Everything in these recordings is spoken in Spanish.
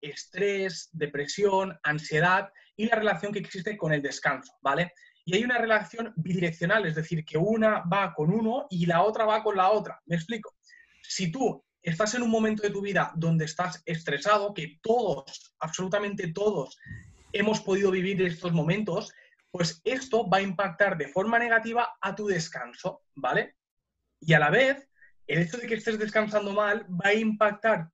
estrés, depresión, ansiedad y la relación que existe con el descanso, ¿vale? Y hay una relación bidireccional, es decir, que una va con uno y la otra va con la otra. ¿Me explico? Si tú estás en un momento de tu vida donde estás estresado, que todos, absolutamente todos, hemos podido vivir estos momentos, pues esto va a impactar de forma negativa a tu descanso, ¿vale? Y a la vez, el hecho de que estés descansando mal va a impactar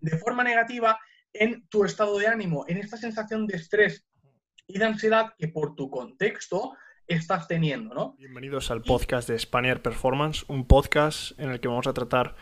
de forma negativa en tu estado de ánimo, en esta sensación de estrés y de ansiedad que por tu contexto estás teniendo, ¿no? Bienvenidos al podcast de Spaniard Performance, un podcast en el que vamos a tratar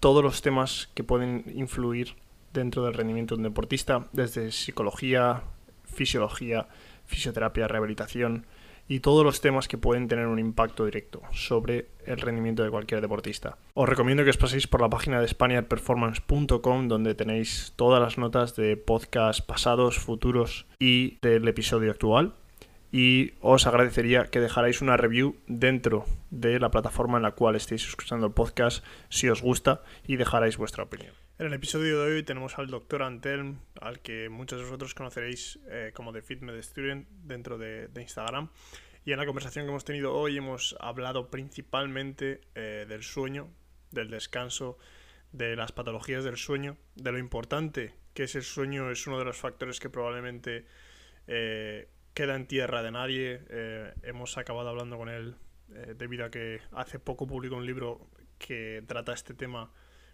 todos los temas que pueden influir dentro del rendimiento de un deportista, desde psicología, fisiología, fisioterapia, rehabilitación, y todos los temas que pueden tener un impacto directo sobre el rendimiento de cualquier deportista. Os recomiendo que os paséis por la página de spaniardperformance.com donde tenéis todas las notas de podcast pasados, futuros y del episodio actual. Y os agradecería que dejarais una review dentro de la plataforma en la cual estéis escuchando el podcast si os gusta y dejarais vuestra opinión. En el episodio de hoy tenemos al doctor Antelm, al que muchos de vosotros conoceréis eh, como The Fitness Student dentro de, Instagram. Y en la conversación que hemos tenido hoy hemos hablado principalmente eh, del sueño, del descanso, de las patologías del sueño, de lo importante que es el sueño, es uno de los factores que probablemente eh, queda en tierra de nadie. hemos acabado hablando con él debido a que hace poco publicó un libro que trata este tema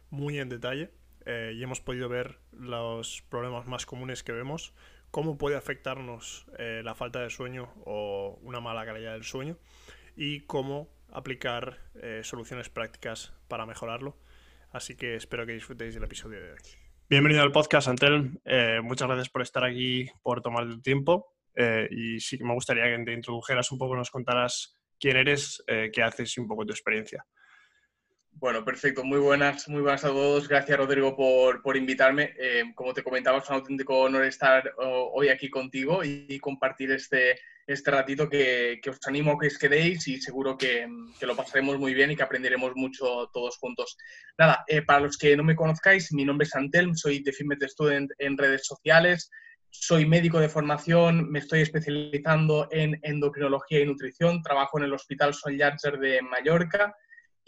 muy en detalle eh, y hemos podido ver los problemas más comunes que vemos, cómo puede afectarnos eh, la falta de sueño o una mala calidad del sueño y cómo aplicar eh, soluciones prácticas para mejorarlo. Así que espero que disfrutéis del episodio de hoy. Bienvenido al podcast, Antel. muchas gracias por estar aquí, por tomar el tiempo. y sí que me gustaría que te introdujeras un poco, nos contaras quién eres, qué haces y un poco tu experiencia. Bueno, perfecto. Muy buenas, muy buenas a todos. Gracias, Rodrigo, por, invitarme. Eh, como te comentaba, es un auténtico honor estar hoy aquí contigo y, compartir este, este ratito que, os animo a que os quedéis y seguro que, lo pasaremos muy bien y que aprenderemos mucho todos juntos. Nada, eh, para los que no me conozcáis, mi nombre es Antelm, soy de Fitness Student en redes sociales, soy médico de formación, me estoy especializando en endocrinología y nutrición, trabajo en el Hospital Sol Llàtzer de Mallorca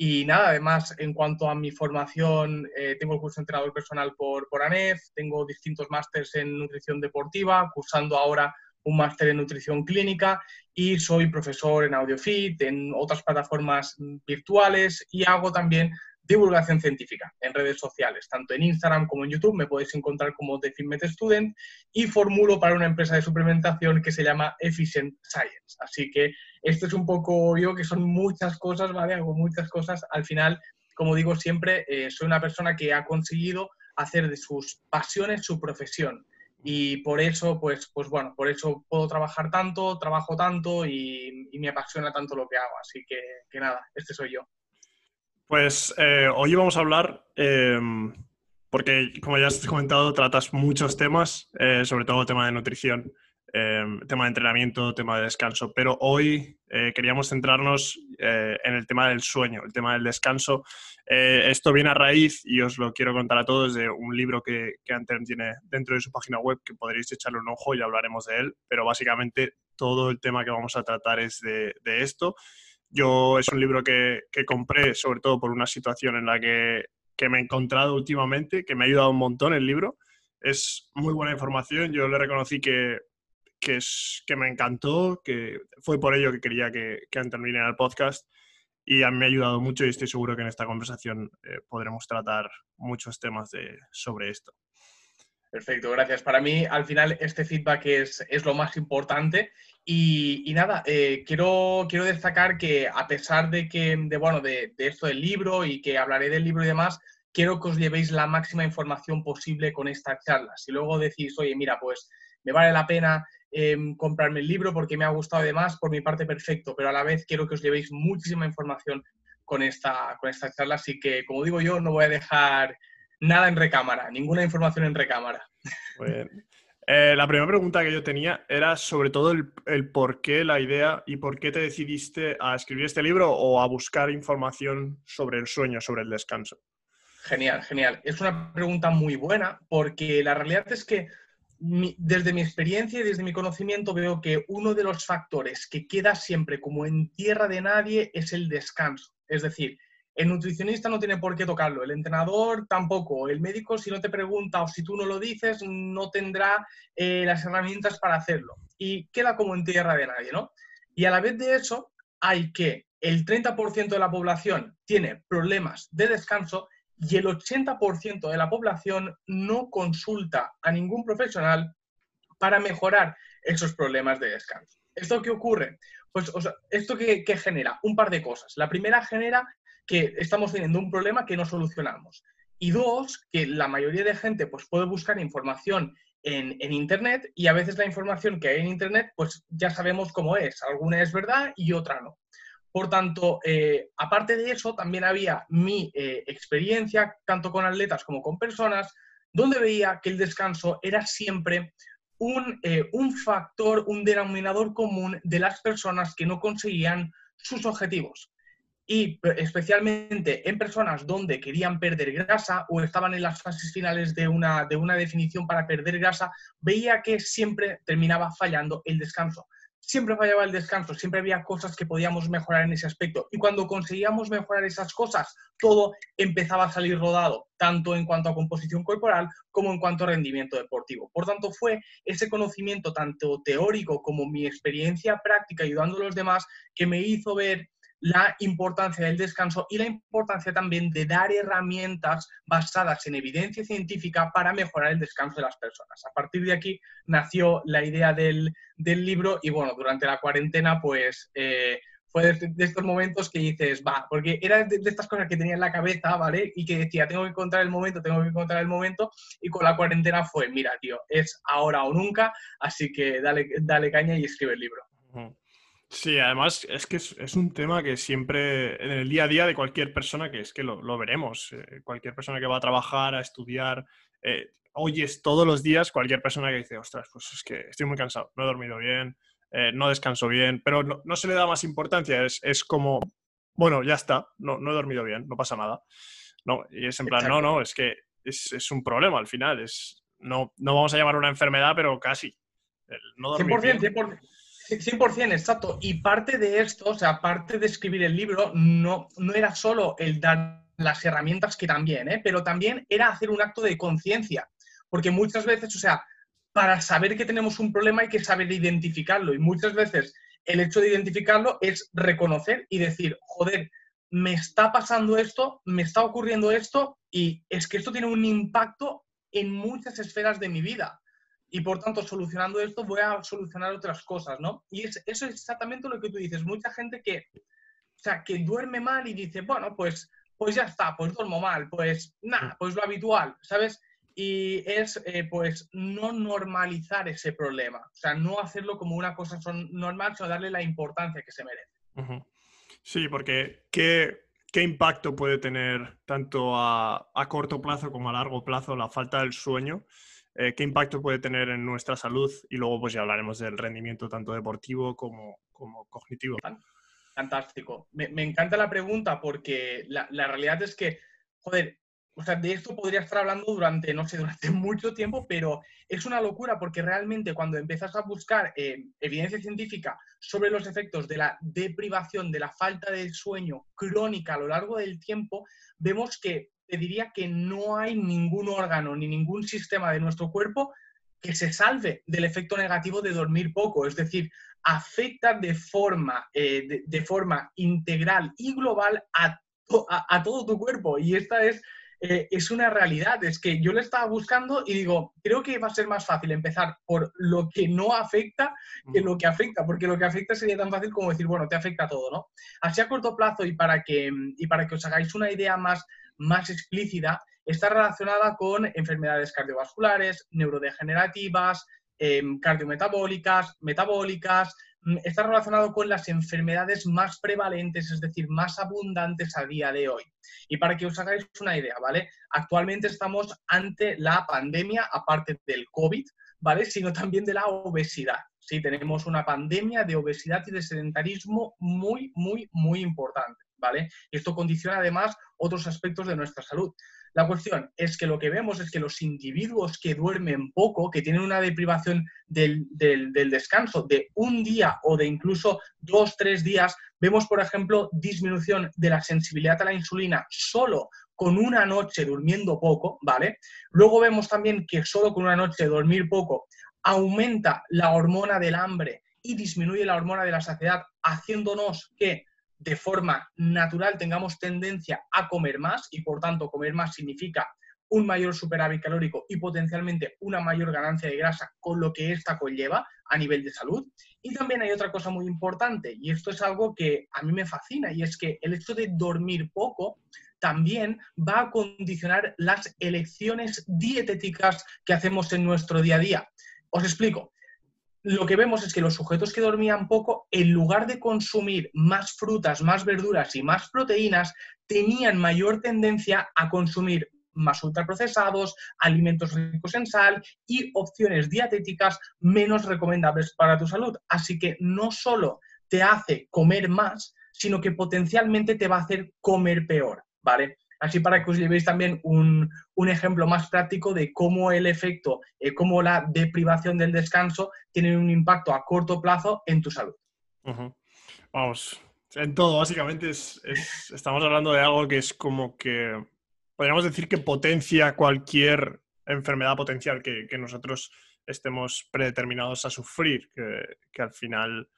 y nada, además, en cuanto a mi formación, eh, tengo el curso de entrenador personal por, por ANEF, tengo distintos másters en nutrición deportiva, cursando ahora un máster en nutrición clínica y soy profesor en AudioFit, en otras plataformas virtuales y hago también divulgación científica en redes sociales, tanto en Instagram como en YouTube, me podéis encontrar como The Fitmet Student y formulo para una empresa de suplementación que se llama Efficient Science. Así que esto es un poco yo que son muchas cosas, ¿vale? Hago muchas cosas. Al final, como digo siempre, eh, soy una persona que ha conseguido hacer de sus pasiones su profesión. Y por eso, pues, pues bueno, por eso puedo trabajar tanto, trabajo tanto y, me apasiona tanto lo que hago. Así que, que nada, este soy yo. Pues eh, hoy vamos a hablar, em, porque como ya has comentado, tratas muchos temas, eh, sobre todo tema de nutrición, em, tema de entrenamiento, tema de descanso, pero hoy eh, queríamos centrarnos en el tema del sueño, el tema del descanso. esto viene a raíz, y os lo quiero contar a todos, de un libro que, que tiene dentro de su página web, que podréis echarle un ojo y hablaremos de él, pero básicamente todo el tema que vamos a tratar es de esto. Yo es un libro que, compré sobre todo por una situación en la que, me he encontrado últimamente, que me ha ayudado un montón el libro. Es muy buena información, yo le reconocí que, es, que me encantó, que fue por ello que quería que, que terminara el podcast y a mí me ha ayudado mucho y estoy seguro que en esta conversación eh, podremos tratar muchos temas de, sobre esto. Perfecto, gracias. Para mí, al final, este feedback es, es lo más importante. Y, nada, eh, quiero, quiero destacar que a pesar de que, de, bueno, de, esto del libro y que hablaré del libro y demás, quiero que os llevéis la máxima información posible con esta charla. Si luego decís, oye, mira, pues me vale la pena em, comprarme el libro porque me ha gustado y demás, por mi parte perfecto, pero a la vez quiero que os llevéis muchísima información con esta, con esta charla. Así que, como digo yo, no voy a dejar nada en recámara, ninguna información en recámara. Eh, la primera pregunta que yo tenía era sobre todo el, por qué la idea y por qué te decidiste a escribir este libro o a buscar información sobre el sueño, sobre el descanso. Genial, genial. Es una pregunta muy buena porque la realidad es que desde mi experiencia y desde mi conocimiento veo que uno de los factores que queda siempre como en tierra de nadie es el descanso. Es decir, el nutricionista no tiene por qué tocarlo, el entrenador tampoco, el médico si no te pregunta o si tú no lo dices no tendrá eh, las herramientas para hacerlo y queda como en tierra de nadie, ¿no? Y a la vez de eso hay que el 30% de la población tiene problemas de descanso y el 80% de la población no consulta a ningún profesional para mejorar esos problemas de descanso. ¿Esto qué ocurre? Pues esto que, genera un par de cosas. La primera genera que estamos teniendo un problema que no solucionamos. Y dos, que la mayoría de gente pues, puede buscar información en, en, Internet y a veces la información que hay en Internet pues ya sabemos cómo es. Alguna es verdad y otra no. Por tanto, eh, aparte de eso, también había mi eh, experiencia, tanto con atletas como con personas, donde veía que el descanso era siempre un, eh, un factor, un denominador común de las personas que no conseguían sus objetivos. Y especialmente en personas donde querían perder grasa o estaban en las fases finales de una, de una definición para perder grasa, veía que siempre terminaba fallando el descanso siempre fallaba el descanso, siempre había cosas que podíamos mejorar en ese aspecto. Y cuando conseguíamos mejorar esas cosas, todo empezaba a salir rodado, tanto en cuanto a composición corporal como en cuanto a rendimiento deportivo. Por tanto, fue ese conocimiento tanto teórico como mi experiencia práctica ayudando a los demás que me hizo ver la importancia del descanso y la importancia también de dar herramientas basadas en evidencia científica para mejorar el descanso de las personas. A partir de aquí nació la idea del, libro y bueno, durante la cuarentena pues eh, fue de, estos momentos que dices, va, porque era de, estas cosas que tenía en la cabeza, ¿vale? Y que decía, tengo que encontrar el momento, tengo que encontrar el momento y con la cuarentena fue, mira, tío, es ahora o nunca, así que dale, dale caña y escribe el libro. Sí, además es que es, un tema que siempre en el día a día de cualquier persona, que es que lo, veremos, eh, cualquier persona que va a trabajar, a estudiar, eh, oyes todos los días cualquier persona que dice, ostras, pues es que estoy muy cansado, no he dormido bien, eh, no descanso bien, pero no, se le da más importancia, es, es como, bueno, ya está, no, no, he dormido bien, no pasa nada. No, y es en plan, no, no, es que es, es, un problema al final, es, no, no vamos a llamar una enfermedad, pero casi. no 100%, 100%. 100%, exacto. Y parte de esto, o sea, parte de escribir el libro, no, no era solo el dar las herramientas, que también, ¿eh? pero también era hacer un acto de conciencia. Porque muchas veces, o sea, para saber que tenemos un problema hay que saber identificarlo. Y muchas veces el hecho de identificarlo es reconocer y decir, joder, me está pasando esto, me está ocurriendo esto, y es que esto tiene un impacto en muchas esferas de mi vida y por tanto solucionando esto voy a solucionar otras cosas, ¿no? Y es, eso es exactamente lo que tú dices. Mucha gente que, o sea, que duerme mal y dice, bueno, pues, pues ya está, pues duermo mal, pues nada, pues lo habitual, ¿sabes? Y es, eh, pues, no normalizar ese problema, o sea, no hacerlo como una cosa normal, sino darle la importancia que se merece. Sí, porque ¿qué, ¿qué, impacto puede tener tanto a, a corto plazo como a largo plazo la falta del sueño? Eh, qué impacto puede tener en nuestra salud y luego pues ya hablaremos del rendimiento tanto deportivo como, como cognitivo. Fantástico. Me, encanta la pregunta porque la, realidad es que, joder, o sea, de esto podría estar hablando durante, no sé, durante mucho tiempo, pero es una locura porque realmente cuando empiezas a buscar eh, evidencia científica sobre los efectos de la deprivación, de la falta de sueño crónica a lo largo del tiempo, vemos que te diría que no hay ningún órgano ni ningún sistema de nuestro cuerpo que se salve del efecto negativo de dormir poco. Es decir, afecta de forma, eh, de, forma integral y global a, a, todo tu cuerpo. Y esta es, eh, es una realidad. Es que yo le estaba buscando y digo, creo que va a ser más fácil empezar por lo que no afecta que lo que afecta, porque lo que afecta sería tan fácil como decir, bueno, te afecta todo, ¿no? Así a corto plazo y para que, y para que os hagáis una idea más más explícita está relacionada con enfermedades cardiovasculares, neurodegenerativas, em, cardiometabólicas, metabólicas, mm, está relacionado con las enfermedades más prevalentes, es decir, más abundantes a día de hoy. Y para que os hagáis una idea, ¿vale? Actualmente estamos ante la pandemia, aparte del COVID, ¿vale? Sino también de la obesidad. Sí, tenemos una pandemia de obesidad y de sedentarismo muy, muy, muy importante. ¿Vale? Esto condiciona además otros aspectos de nuestra salud. La cuestión es que lo que vemos es que los individuos que duermen poco, que tienen una deprivación del, del, descanso de un día o de incluso dos, tres días, vemos, por ejemplo, disminución de la sensibilidad a la insulina solo con una noche durmiendo poco, ¿vale? Luego vemos también que solo con una noche dormir poco aumenta la hormona del hambre y disminuye la hormona de la saciedad, haciéndonos que de forma natural tengamos tendencia a comer más y por tanto comer más significa un mayor superávit calórico y potencialmente una mayor ganancia de grasa, con lo que esta conlleva a nivel de salud. Y también hay otra cosa muy importante, y esto es algo que a mí me fascina, y es que el hecho de dormir poco también va a condicionar las elecciones dietéticas que hacemos en nuestro día a día. Os explico lo que vemos es que los sujetos que dormían poco, en lugar de consumir más frutas, más verduras y más proteínas, tenían mayor tendencia a consumir más ultraprocesados, alimentos ricos en sal y opciones dietéticas menos recomendables para tu salud. Así que no solo te hace comer más, sino que potencialmente te va a hacer comer peor, ¿vale? Así para que os llevéis también un, ejemplo más práctico de cómo el efecto, eh, cómo la deprivación del descanso tiene un impacto a corto plazo en tu salud. Vamos, en todo, básicamente estamos hablando de algo que es como que, podríamos decir que potencia cualquier enfermedad potencial que, nosotros estemos predeterminados a sufrir, que, al final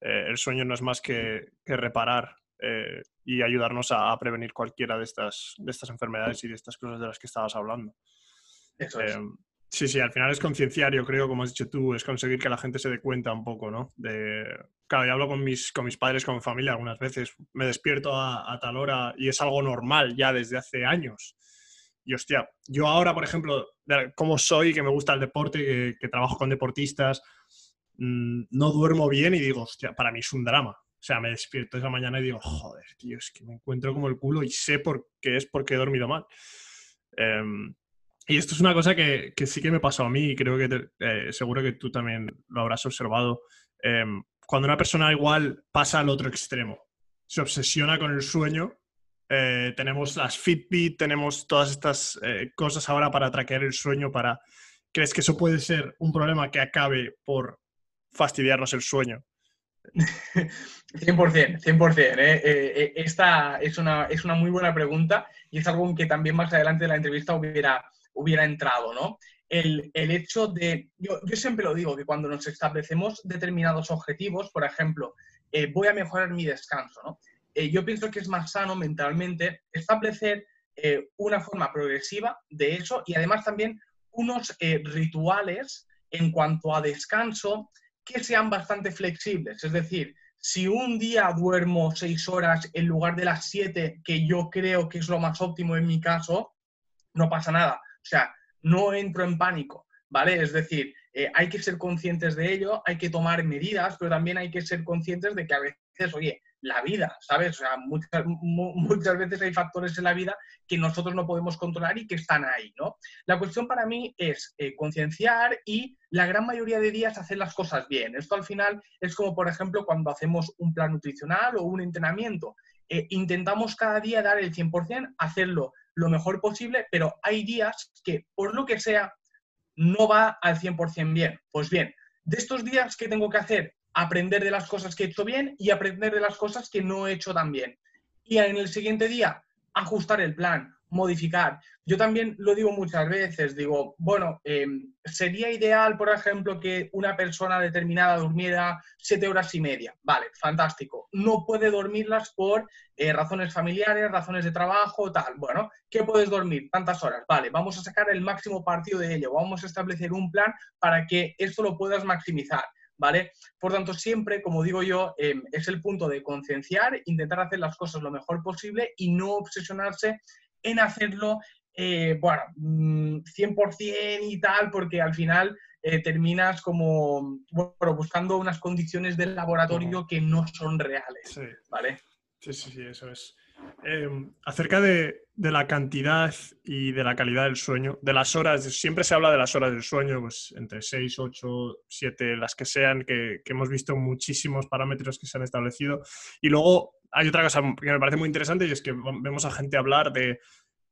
eh, el sueño no es más que, que reparar eh, y ayudarnos a, prevenir cualquiera de estas, de estas enfermedades y de estas cosas de las que estabas hablando. Eso es. Eh, sí, sí, al final es concienciar, yo creo, como has dicho tú, es conseguir que la gente se dé cuenta un poco, ¿no? De, claro, yo hablo con mis, con mis padres, con mi familia algunas veces, me despierto a, tal hora y es algo normal ya desde hace años. Y hostia, yo ahora, por ejemplo, como soy, que me gusta el deporte, que, trabajo con deportistas, mm, no duermo bien y digo, hostia, para mí es un drama. O sea, me despierto esa mañana y digo, joder, tío, es que me encuentro como el culo y sé por qué es porque he dormido mal. Em, y esto es una cosa que, sí que me pasó a mí y creo que eh, seguro que tú también lo habrás observado. Em, cuando una persona igual pasa al otro extremo, se obsesiona con el sueño, eh, tenemos las Fitbit, tenemos todas estas eh, cosas ahora para traquear el sueño, para... ¿Crees que eso puede ser un problema que acabe por fastidiarnos el sueño? 100%, 100%. ¿eh? Eh, eh, esta es una, es una muy buena pregunta y es algo que también más adelante de la entrevista hubiera, hubiera entrado, ¿no? El, hecho de, yo, siempre lo digo, que cuando nos establecemos determinados objetivos, por ejemplo, voy a mejorar mi descanso, ¿no? yo pienso que es más sano mentalmente establecer una forma progresiva de eso y además también unos rituales en cuanto a descanso que sean bastante flexibles. Es decir, si un día duermo seis horas en lugar de las siete, que yo creo que es lo más óptimo en mi caso, no pasa nada. O sea, no entro en pánico, ¿vale? Es decir, eh, hay que ser conscientes de ello, hay que tomar medidas, pero también hay que ser conscientes de que a veces, oye, la vida, ¿sabes? O sea, muchas, muchas veces hay factores en la vida que nosotros no podemos controlar y que están ahí, ¿no? La cuestión para mí es eh, concienciar y la gran mayoría de días hacer las cosas bien. Esto al final es como, por ejemplo, cuando hacemos un plan nutricional o un entrenamiento. Eh, intentamos cada día dar el 100%, hacerlo lo mejor posible, pero hay días que, por lo que sea, no va al 100% bien. Pues bien, de estos días, ¿qué tengo que hacer? Aprender de las cosas que he hecho bien y aprender de las cosas que no he hecho tan bien. Y en el siguiente día, ajustar el plan, modificar. Yo también lo digo muchas veces, digo, bueno, em, sería ideal, por ejemplo, que una persona determinada durmiera siete horas y media. Vale, fantástico. No puede dormirlas por eh, razones familiares, razones de trabajo, tal. Bueno, ¿qué puedes dormir? Tantas horas. Vale, vamos a sacar el máximo partido de ello. Vamos a establecer un plan para que esto lo puedas maximizar. ¿Vale? Por tanto, siempre, como digo yo, em, es el punto de concienciar, intentar hacer las cosas lo mejor posible y no obsesionarse en hacerlo, eh, bueno, 100% mm, y tal, porque al final eh, terminas como, bueno, buscando unas condiciones del laboratorio que no son reales, ¿vale? Sí, sí, sí, eso es. Em, acerca de, la cantidad y de la calidad del sueño, de las horas, siempre se habla de las horas del sueño, pues entre 6, 8, 7, las que sean, que, hemos visto muchísimos parámetros que se han establecido. Y luego hay otra cosa que me parece muy interesante y es que vemos a gente hablar de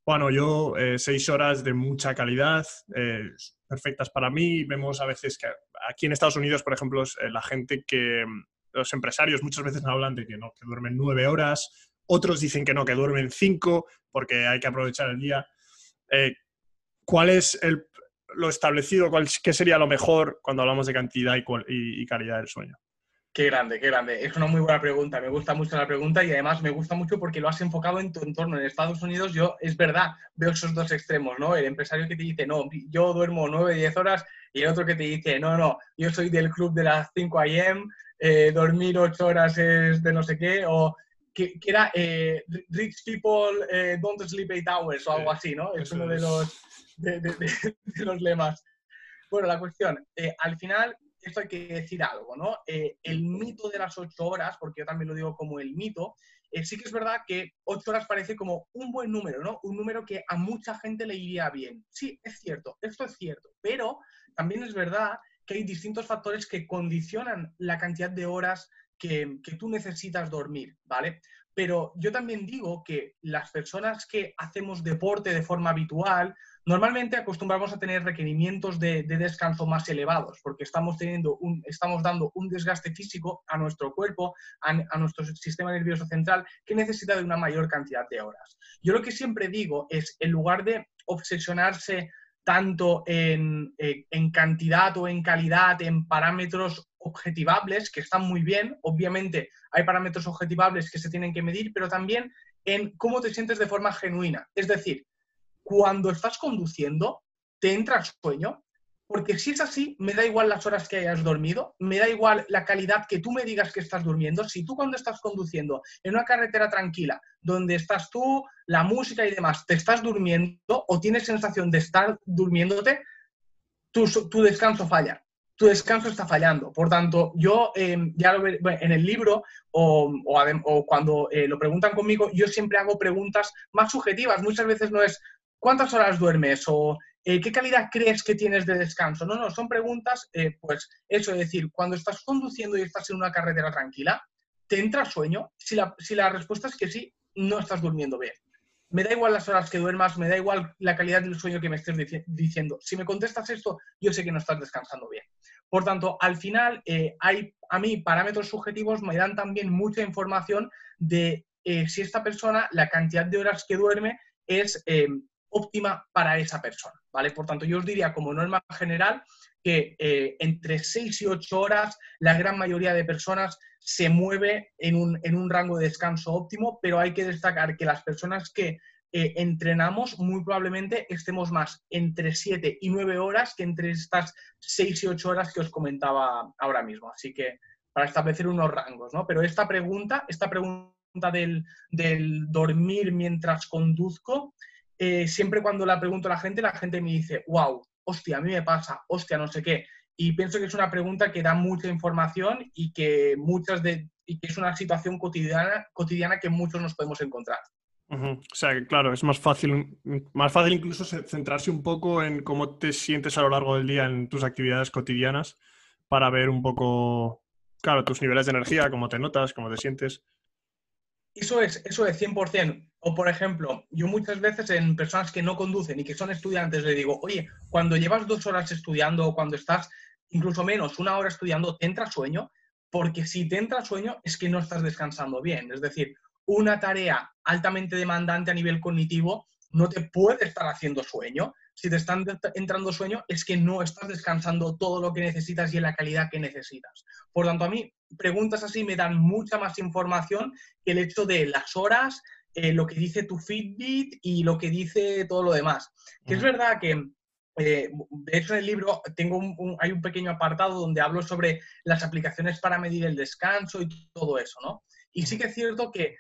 Bueno, yo eh, seis horas de mucha calidad, eh, perfectas para mí. Vemos a veces que aquí en Estados Unidos, por ejemplo, eh, la gente que, los empresarios muchas veces hablan de que no, que duermen nueve horas, otros dicen que no, que duermen cinco porque hay que aprovechar el día. ¿Cuál es el, lo establecido? ¿Qué sería lo mejor cuando hablamos de cantidad y calidad del sueño? Qué grande, qué grande. Es una muy buena pregunta. Me gusta mucho la pregunta y además me gusta mucho porque lo has enfocado en tu entorno. En Estados Unidos yo, es verdad, veo esos dos extremos, ¿no? El empresario que te dice, no, yo duermo 9, 10 horas y el otro que te dice, no, no, yo soy del club de las 5 a.m., eh, dormir 8 horas es de no sé qué, o que, era eh, Rich People eh, Don't Sleep 8 Hours o algo así, ¿no? Es uno de los, de, los lemas. Bueno, la cuestión, al final esto hay que decir algo, ¿no? Eh, el mito de las ocho horas, porque yo también lo digo como el mito, eh, sí que es verdad que ocho horas parece como un buen número, ¿no? Un número que a mucha gente le iría bien. Sí, es cierto, esto es cierto, pero también es verdad que hay distintos factores que condicionan la cantidad de horas que, tú necesitas dormir, ¿vale? Pero yo también digo que las personas que hacemos deporte de forma habitual, Normalmente acostumbramos a tener requerimientos de, descanso más elevados porque estamos, teniendo un, estamos dando un desgaste físico a nuestro cuerpo, a, nuestro sistema nervioso central, que necesita de una mayor cantidad de horas. Yo lo que siempre digo es, en lugar de obsesionarse tanto en, en cantidad o en calidad, en parámetros objetivables, que están muy bien, obviamente hay parámetros objetivables que se tienen que medir, pero también en cómo te sientes de forma genuina. Es decir, cuando estás conduciendo, te entra sueño, porque si es así, me da igual las horas que hayas dormido, me da igual la calidad que tú me digas que estás durmiendo. Si tú cuando estás conduciendo en una carretera tranquila, donde estás tú, la música y demás, te estás durmiendo o tienes sensación de estar durmiéndote, tu descanso falla. Tu descanso está fallando. Por tanto, yo em, ya lo en el libro o, cuando eh, lo preguntan conmigo, yo siempre hago preguntas más subjetivas. Muchas veces no es, ¿cuántas horas duermes? O eh, ¿qué calidad crees que tienes de descanso? No, no, son preguntas, eh, pues eso, es decir, cuando estás conduciendo y estás en una carretera tranquila, ¿te entra sueño? Si la, si la respuesta es que sí, no estás durmiendo bien. Me da igual las horas que duermas, me da igual la calidad del sueño que me estés diciendo. Si me contestas esto, yo sé que no estás descansando bien. Por tanto, al final, eh, hay a mí parámetros subjetivos me dan también mucha información de si esta persona, la cantidad de horas que duerme es óptima para esa persona, ¿vale? Por tanto, yo os diría como norma general que eh, entre 6 y 8 horas la gran mayoría de personas se mueve en un, rango de descanso óptimo, pero hay que destacar que las personas que eh, entrenamos muy probablemente estemos más entre 7 y 9 horas que entre estas 6 y 8 horas que os comentaba ahora mismo. Así que para establecer unos rangos, ¿no? Pero esta pregunta, esta pregunta del, del dormir mientras conduzco, eh, siempre cuando la pregunto a la gente, la gente me dice, wow, hostia, a mí me pasa, hostia, no sé qué. Y pienso que es una pregunta que da mucha información y que, muchas de, y que es una situación cotidiana, cotidiana que muchos nos podemos encontrar. O sea, que claro, es más fácil, más fácil incluso centrarse un poco en cómo te sientes a lo largo del día en tus actividades cotidianas para ver un poco, claro, tus niveles de energía, cómo te notas, cómo te sientes. Eso es, eso es 100%. O, por ejemplo, yo muchas veces en personas que no conducen y que son estudiantes le digo, oye, cuando llevas dos horas estudiando o cuando estás incluso menos una hora estudiando, ¿te entra sueño? Porque si te entra sueño es que no estás descansando bien. Es decir, una tarea altamente demandante a nivel cognitivo no te puede estar haciendo sueño. Si te están entrando sueño es que no estás descansando todo lo que necesitas y en la calidad que necesitas. Por tanto, a mí preguntas así me dan mucha más información que el hecho de las horas, eh, lo que dice tu Fitbit y lo que dice todo lo demás. Que es verdad que, eh, de hecho en el libro tengo hay un pequeño apartado donde hablo sobre las aplicaciones para medir el descanso y todo eso, ¿no? Y sí que es cierto que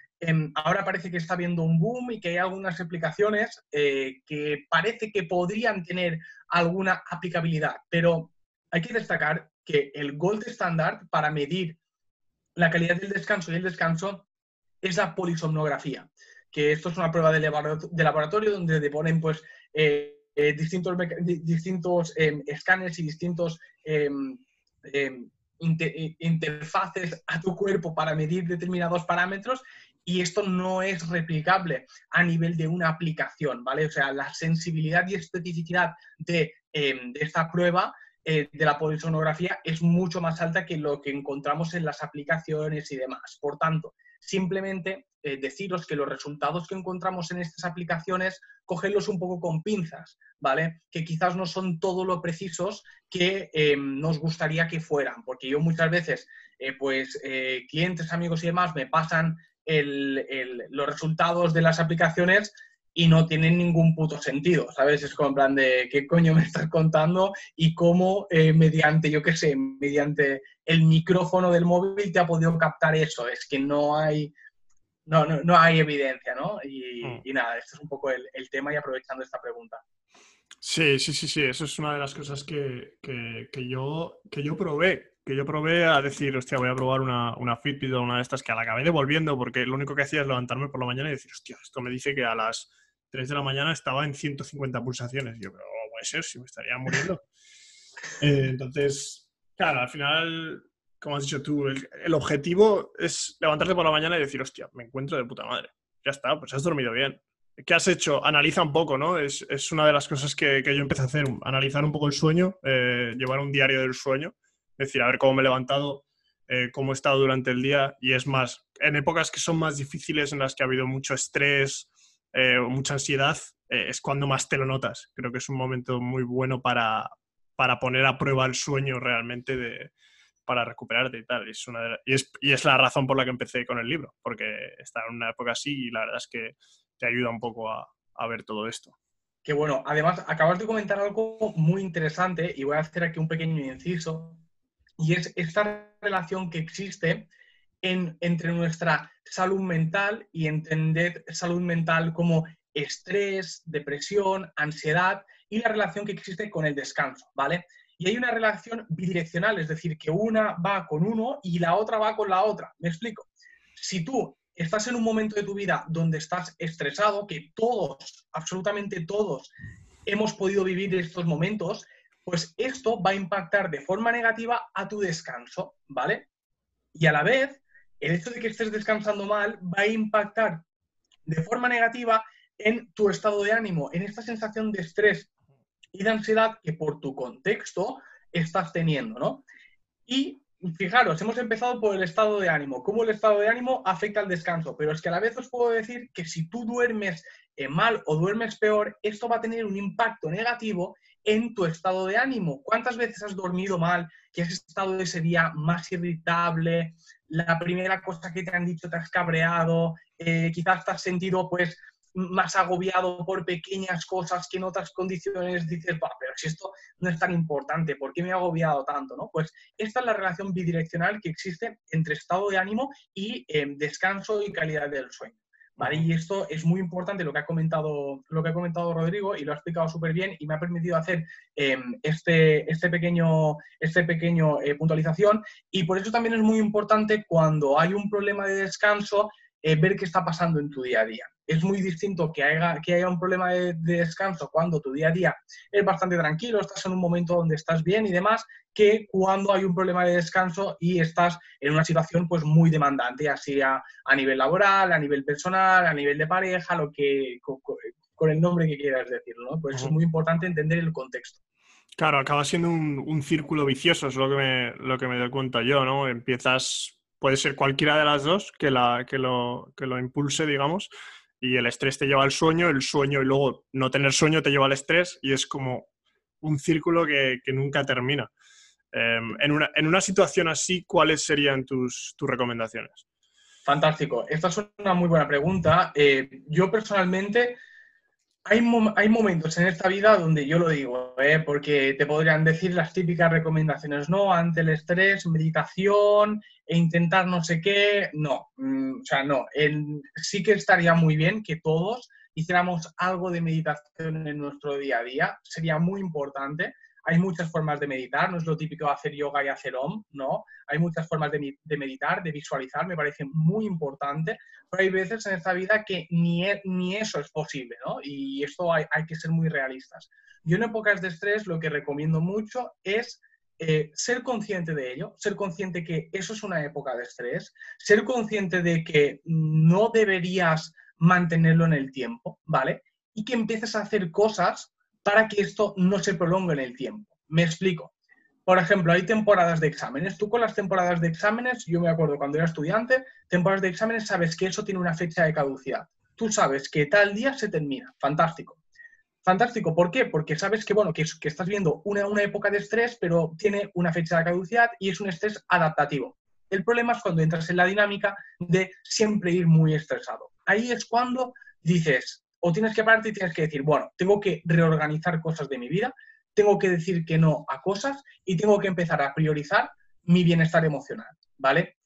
ahora parece que está habiendo un boom y que hay algunas aplicaciones eh, que parece que podrían tener alguna aplicabilidad, pero hay que destacar que el gold standard para medir la calidad del descanso y el descanso es la polisomnografía, que esto es una prueba de laboratorio donde te ponen pues, eh, eh, distintos, distintos em, escáneres y distintos em, em, interfaces a tu cuerpo para medir determinados parámetros y esto no es replicable a nivel de una aplicación, ¿vale? O sea, la sensibilidad y especificidad de, em, esta prueba eh, de la polisonografía es mucho más alta que lo que encontramos en las aplicaciones y demás. Por tanto, simplemente eh, deciros que los resultados que encontramos en estas aplicaciones, cogerlos un poco con pinzas, ¿vale? Que quizás no son todo lo precisos que em, nos gustaría que fueran, porque yo muchas veces, eh, pues, clientes, amigos y demás me pasan los resultados de las aplicaciones y no tienen ningún puto sentido, ¿sabes? Es como en plan de qué coño me estás contando y cómo eh, mediante, yo qué sé, mediante el micrófono del móvil te ha podido captar eso. Es que no hay, no, no, hay evidencia, ¿no? Mm. Y, nada, este es un poco el, tema y aprovechando esta pregunta. Sí, sí, sí, sí, eso es una de las cosas que, que, yo, que yo probé que yo probé a decir, hostia, voy a probar una, una Fitbit o una de estas que la acabé devolviendo porque lo único que hacía es levantarme por la mañana y decir, hostia, esto me dice que a las 3 de la mañana estaba en 150 pulsaciones. yo, pero ¿cómo puede ser? Si me estaría muriendo. Eh, entonces, claro, al final, como has dicho tú, el, objetivo es levantarte por la mañana y decir, hostia, me encuentro de puta madre. Ya está, pues has dormido bien. ¿Qué has hecho? Analiza un poco, ¿no? Es, es una de las cosas que, que, yo empecé a hacer, analizar un poco el sueño, eh, llevar un diario del sueño decir, a ver cómo me he levantado, eh, cómo he estado durante el día y es más, en épocas que son más difíciles, en las que ha habido mucho estrés eh, o mucha ansiedad, eh, es cuando más te lo notas. Creo que es un momento muy bueno para, para poner a prueba el sueño realmente de, para recuperarte y tal. Es una y, es, y, es, la razón por la que empecé con el libro, porque está en una época así y la verdad es que te ayuda un poco a, a ver todo esto. Que bueno, además acabas de comentar algo muy interesante y voy a hacer aquí un pequeño inciso y es esta relación que existe entre nuestra salud mental y entender salud mental como estrés, depresión, ansiedad y la relación que existe con el descanso, ¿vale? Y hay una relación bidireccional, es decir, que una va con uno y la otra va con la otra. Me explico. Si tú estás en un momento de tu vida donde estás estresado, que todos, absolutamente todos, hemos podido vivir estos momentos, pues esto va a impactar de forma negativa a tu descanso, ¿vale? Y a la vez, el hecho de que estés descansando mal va a impactar de forma negativa en tu estado de ánimo, en esta sensación de estrés y de ansiedad que por tu contexto estás teniendo, ¿no? Y fijaros, hemos empezado por el estado de ánimo, cómo el estado de ánimo afecta al descanso, pero es que a la vez os puedo decir que si tú duermes eh, mal o duermes peor, esto va a tener un impacto negativo en tu estado de ánimo. ¿Cuántas veces has dormido mal, que has estado ese día más irritable? La primera cosa que te han dicho te has cabreado, eh, quizás te has sentido pues más agobiado por pequeñas cosas que en otras condiciones dices, pero si esto no es tan importante, ¿por qué me he agobiado tanto? ¿no? Pues esta es la relación bidireccional que existe entre estado de ánimo y eh, descanso y calidad del sueño. Y esto es muy importante lo que ha comentado, lo que ha comentado Rodrigo y lo ha explicado súper bien y me ha permitido hacer em, este, este pequeño, este pequeño eh, puntualización. Y por eso también es muy importante cuando hay un problema de descanso, eh, ver qué está pasando en tu día a día es muy distinto que haya, que haya un problema de, descanso cuando tu día a día es bastante tranquilo, estás en un momento donde estás bien y demás, que cuando hay un problema de descanso y estás en una situación pues muy demandante, así a, nivel laboral, a nivel personal, a nivel de pareja, lo que con, el nombre que quieras decirlo, ¿no? Pues es muy importante entender el contexto. Claro, acaba siendo un, círculo vicioso, es lo que me, lo que me doy cuenta yo, ¿no? Empiezas, puede ser cualquiera de las dos que, la, que, lo, que lo impulse, digamos, y el estrés te lleva al sueño, el sueño y luego no tener sueño te lleva al estrés y es como un círculo que, nunca termina. Em, en, una, en, una, situación así, ¿cuáles serían tus, tus recomendaciones? Fantástico. Esta es una muy buena pregunta. Eh, yo personalmente hay, momentos en esta vida donde yo lo digo, ¿eh? porque te podrían decir las típicas recomendaciones, no, ante el estrés, meditación e intentar no sé qué, no, mm, o sea, no, sí que estaría muy bien que todos hiciéramos algo de meditación en nuestro día a día, sería muy importante, hay muchas formas de meditar, no es lo típico hacer yoga y hacer om, ¿no? Hay muchas formas de, meditar, de visualizar, me parece muy importante, pero hay veces en esta vida que ni, e, ni eso es posible, ¿no? Y esto hay, hay que ser muy realistas. Yo en épocas de estrés lo que recomiendo mucho es eh, ser consciente de ello, ser consciente que eso es una época de estrés, ser consciente de que no deberías mantenerlo en el tiempo, ¿vale? Y que empieces a hacer cosas para que esto no se prolongue en el tiempo. Me explico. Por ejemplo, hay temporadas de exámenes. Tú con las temporadas de exámenes, yo me acuerdo cuando era estudiante, temporadas de exámenes sabes que eso tiene una fecha de caducidad. Tú sabes que tal día se termina. Fantástico. Fantástico, ¿por qué? Porque sabes que, bueno, que, que estás viendo una, una época de estrés, pero tiene una fecha de caducidad y es un estrés adaptativo. El problema es cuando entras en la dinámica de siempre ir muy estresado. Ahí es cuando dices, o tienes que pararte y tienes que decir, bueno, tengo que reorganizar cosas de mi vida, tengo que decir que no a cosas y tengo que empezar a priorizar mi bienestar emocional, ¿vale?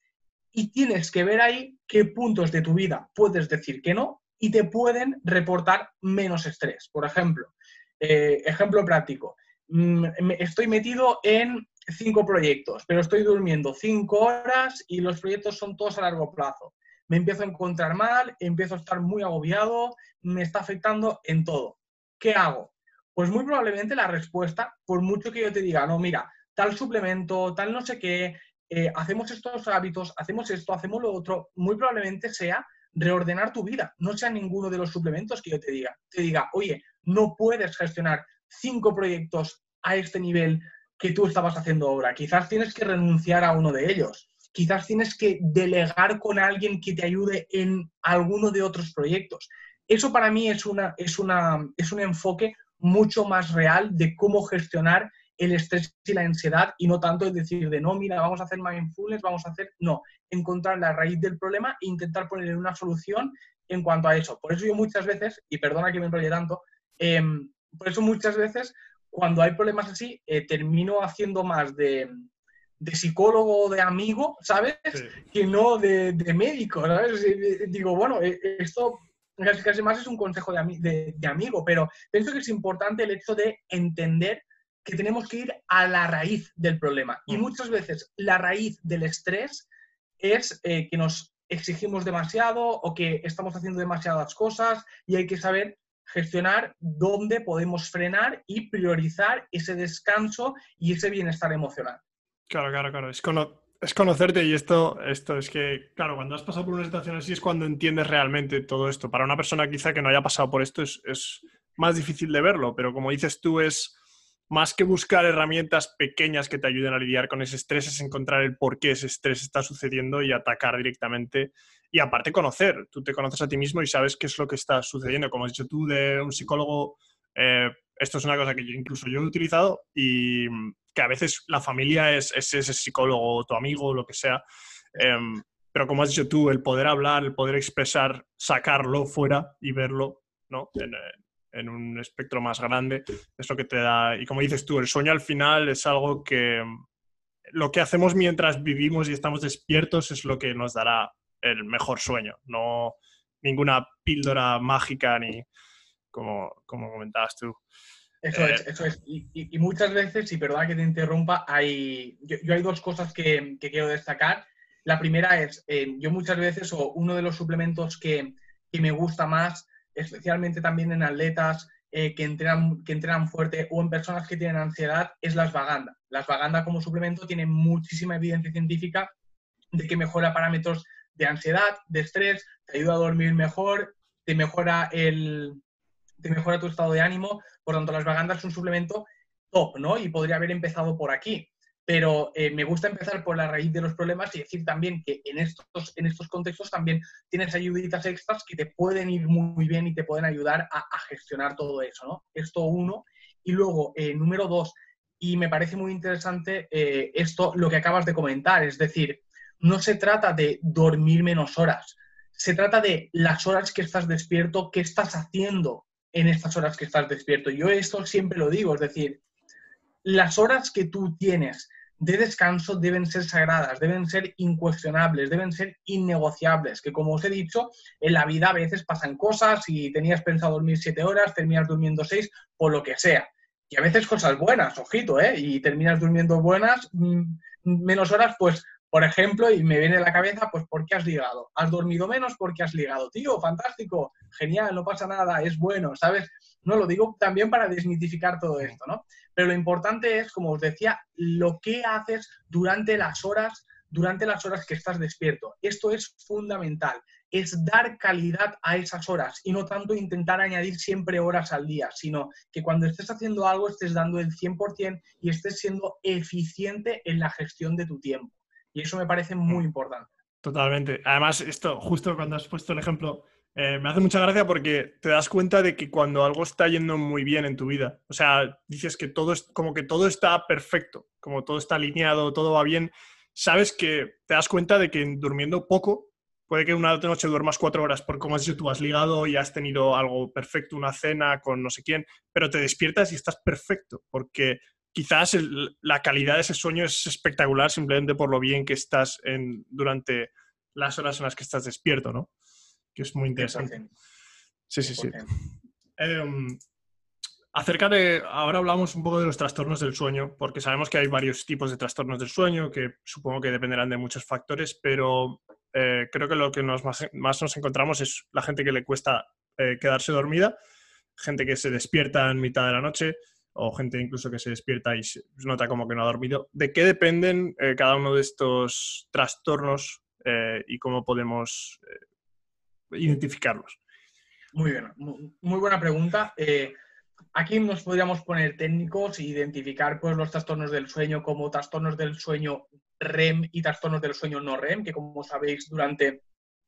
Y tienes que ver ahí qué puntos de tu vida puedes decir que no y te pueden reportar menos estrés. Por ejemplo, eh, ejemplo práctico, mm, estoy metido en cinco proyectos, pero estoy durmiendo cinco horas y los proyectos son todos a largo plazo. Me empiezo a encontrar mal, empiezo a estar muy agobiado, me está afectando en todo. ¿Qué hago? Pues muy probablemente la respuesta, por mucho que yo te diga, no, mira, tal suplemento, tal no sé qué, eh, hacemos estos hábitos, hacemos esto, hacemos lo otro, muy probablemente sea reordenar tu vida, no sea ninguno de los suplementos que yo te diga. Te diga, oye, no puedes gestionar cinco proyectos a este nivel que tú estabas haciendo ahora. Quizás tienes que renunciar a uno de ellos. Quizás tienes que delegar con alguien que te ayude en alguno de otros proyectos. Eso para mí es, una, es, una, es un enfoque mucho más real de cómo gestionar el estrés y la ansiedad y no tanto es decir de no, mira, vamos a hacer mindfulness, vamos a hacer, no, encontrar la raíz del problema e intentar ponerle una solución en cuanto a eso. Por eso yo muchas veces, y perdona que me enrolle tanto, em, por eso muchas veces cuando hay problemas así, eh, termino haciendo más de, de psicólogo o de amigo, ¿sabes? Que no de, de, médico, ¿sabes? Digo, bueno, eh, esto casi, casi más es un consejo de, de, amigo, pero pienso que es importante el hecho de entender que tenemos que ir a la raíz del problema. Y mm. muchas veces la raíz del estrés es eh, que nos exigimos demasiado o que estamos haciendo demasiadas cosas y hay que saber gestionar dónde podemos frenar y priorizar ese descanso y ese bienestar emocional. Claro, claro, claro. Es, es conocerte y esto, esto es que, claro, cuando has pasado por una situación así es cuando entiendes realmente todo esto. Para una persona quizá que no haya pasado por esto es, es más difícil de verlo, pero como dices tú, es más que buscar herramientas pequeñas que te ayuden a lidiar con ese estrés, es encontrar el por qué ese estrés está sucediendo y atacar directamente. Y aparte conocer, tú te conoces a ti mismo y sabes qué es lo que está sucediendo. Como has dicho tú de un psicólogo, eh, esto es una cosa que yo, incluso yo he utilizado y que a veces la familia es, ese psicólogo, tu amigo, lo que sea. Em, pero como has dicho tú, el poder hablar, el poder expresar, sacarlo fuera y verlo, ¿no? en un espectro más grande, es lo que te da. Y como dices tú, el sueño al final es algo que lo que hacemos mientras vivimos y estamos despiertos es lo que nos dará el mejor sueño, no ninguna píldora mágica ni como, como comentabas tú. Eso es, eh, eso es. Y, muchas veces, y perdona que te interrumpa, hay, yo, hay dos cosas que, quiero destacar. La primera es, eh, yo muchas veces, o uno de los suplementos que, que me gusta más especialmente también en atletas eh, que, entrenan, que entrenan fuerte o en personas que tienen ansiedad, es la ashwagandha. La ashwagandha como suplemento tiene muchísima evidencia científica de que mejora parámetros de ansiedad, de estrés, te ayuda a dormir mejor, te mejora, el, te mejora tu estado de ánimo. Por tanto, la ashwagandha es un suplemento top, ¿no? Y podría haber empezado por aquí pero eh, me gusta empezar por la raíz de los problemas y decir también que en estos, en estos contextos también tienes ayuditas extras que te pueden ir muy bien y te pueden ayudar a, gestionar todo eso, ¿no? Esto uno. Y luego, eh, número dos, y me parece muy interesante eh, esto, lo que acabas de comentar, es decir, no se trata de dormir menos horas, se trata de las horas que estás despierto, qué estás haciendo en estas horas que estás despierto. Yo esto siempre lo digo, es decir, las horas que tú tienes de descanso deben ser sagradas, deben ser incuestionables, deben ser innegociables, que como os he dicho, en la vida a veces pasan cosas y tenías pensado dormir siete horas, terminas durmiendo seis, por lo que sea. Y a veces cosas buenas, ojito, ¿eh? Y terminas durmiendo buenas, mm, menos horas, pues, por ejemplo, y me viene a la cabeza, pues, ¿por qué has ligado? ¿Has dormido menos porque has ligado? Tío, fantástico, genial, no pasa nada, es bueno, ¿sabes? No lo digo también para desmitificar todo esto, ¿no? Pero lo importante es, como os decía, lo que haces durante las horas, durante las horas que estás despierto. Esto es fundamental. Es dar calidad a esas horas y no tanto intentar añadir siempre horas al día, sino que cuando estés haciendo algo estés dando el 100% y estés siendo eficiente en la gestión de tu tiempo. Y eso me parece muy importante. Totalmente. Además, esto, justo cuando has puesto el ejemplo, eh, me hace mucha gracia porque te das cuenta de que cuando algo está yendo muy bien en tu vida, o sea, dices que todo es como que todo está perfecto, como todo está alineado, todo va bien, sabes que te das cuenta de que durmiendo poco, puede que una noche duermas cuatro horas, porque como has dicho, tú has ligado y has tenido algo perfecto, una cena con no sé quién, pero te despiertas y estás perfecto, porque quizás la calidad de ese sueño es espectacular simplemente por lo bien que estás en, durante las horas en las que estás despierto, ¿no? Que es muy interesante. Sí, sí, sí. Em, acerca de, ahora hablamos un poco de los trastornos del sueño, porque sabemos que hay varios tipos de trastornos del sueño que supongo que dependerán de muchos factores, pero eh, creo que lo que nos más, nos encontramos es la gente que le cuesta eh, quedarse dormida, gente que se despierta en mitad de la noche, o gente incluso que se despierta y se nota como que no ha dormido. ¿De qué dependen eh, cada uno de estos trastornos eh, y cómo podemos eh, identificarlos? Muy bien, muy buena pregunta. aquí nos podríamos poner técnicos e identificar pues, los trastornos del sueño como trastornos del sueño REM y trastornos del sueño no REM, que como sabéis durante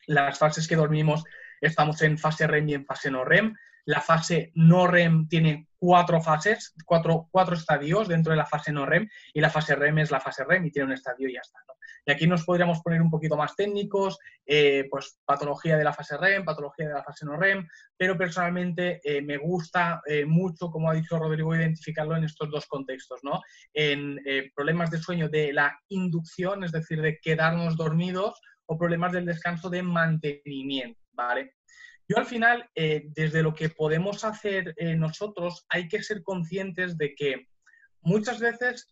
las fases que dormimos estamos en fase REM y en fase no REM. La fase no REM tiene cuatro fases, cuatro, cuatro estadios dentro de la fase no REM y la fase REM es la fase REM y tiene un estadio y ya está. Y aquí nos podríamos poner un poquito más técnicos, eh, pues patología de la fase REM, patología de la fase no REM, pero personalmente eh, me gusta eh, mucho, como ha dicho Rodrigo, identificarlo en estos dos contextos, ¿no? En problemas de sueño de la inducción, es decir, de quedarnos dormidos, o problemas del descanso de mantenimiento, ¿vale? Yo al final, eh, desde lo que podemos hacer eh, nosotros, hay que ser conscientes de que muchas veces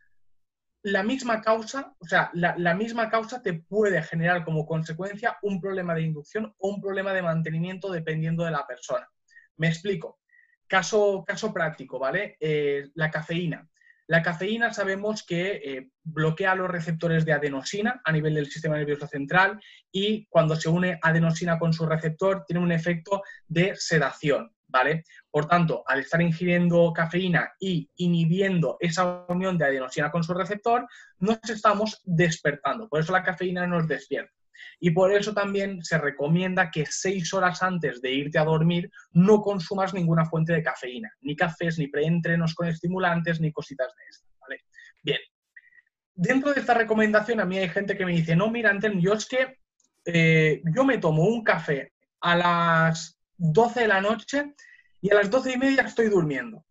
la misma causa, o sea, la, misma causa te puede generar como consecuencia un problema de inducción o un problema de mantenimiento dependiendo de la persona. Me explico. Caso, caso práctico, ¿vale? Eh, la cafeína. La cafeína sabemos que eh, bloquea los receptores de adenosina a nivel del sistema nervioso central y cuando se une adenosina con su receptor tiene un efecto de sedación, ¿vale? Por tanto, al estar ingiriendo cafeína y inhibiendo esa unión de adenosina con su receptor, nos estamos despertando. Por eso la cafeína nos despierta. Y por eso también se recomienda que seis horas antes de irte a dormir no consumas ninguna fuente de cafeína, ni cafés, ni preentrenos con estimulantes, ni cositas de estas. ¿vale? Bien. Dentro de esta recomendación, a mí hay gente que me dice, no, mira, Anten, yo es que eh, yo me tomo un café a las 12 de la noche y a las 12 y media estoy durmiendo.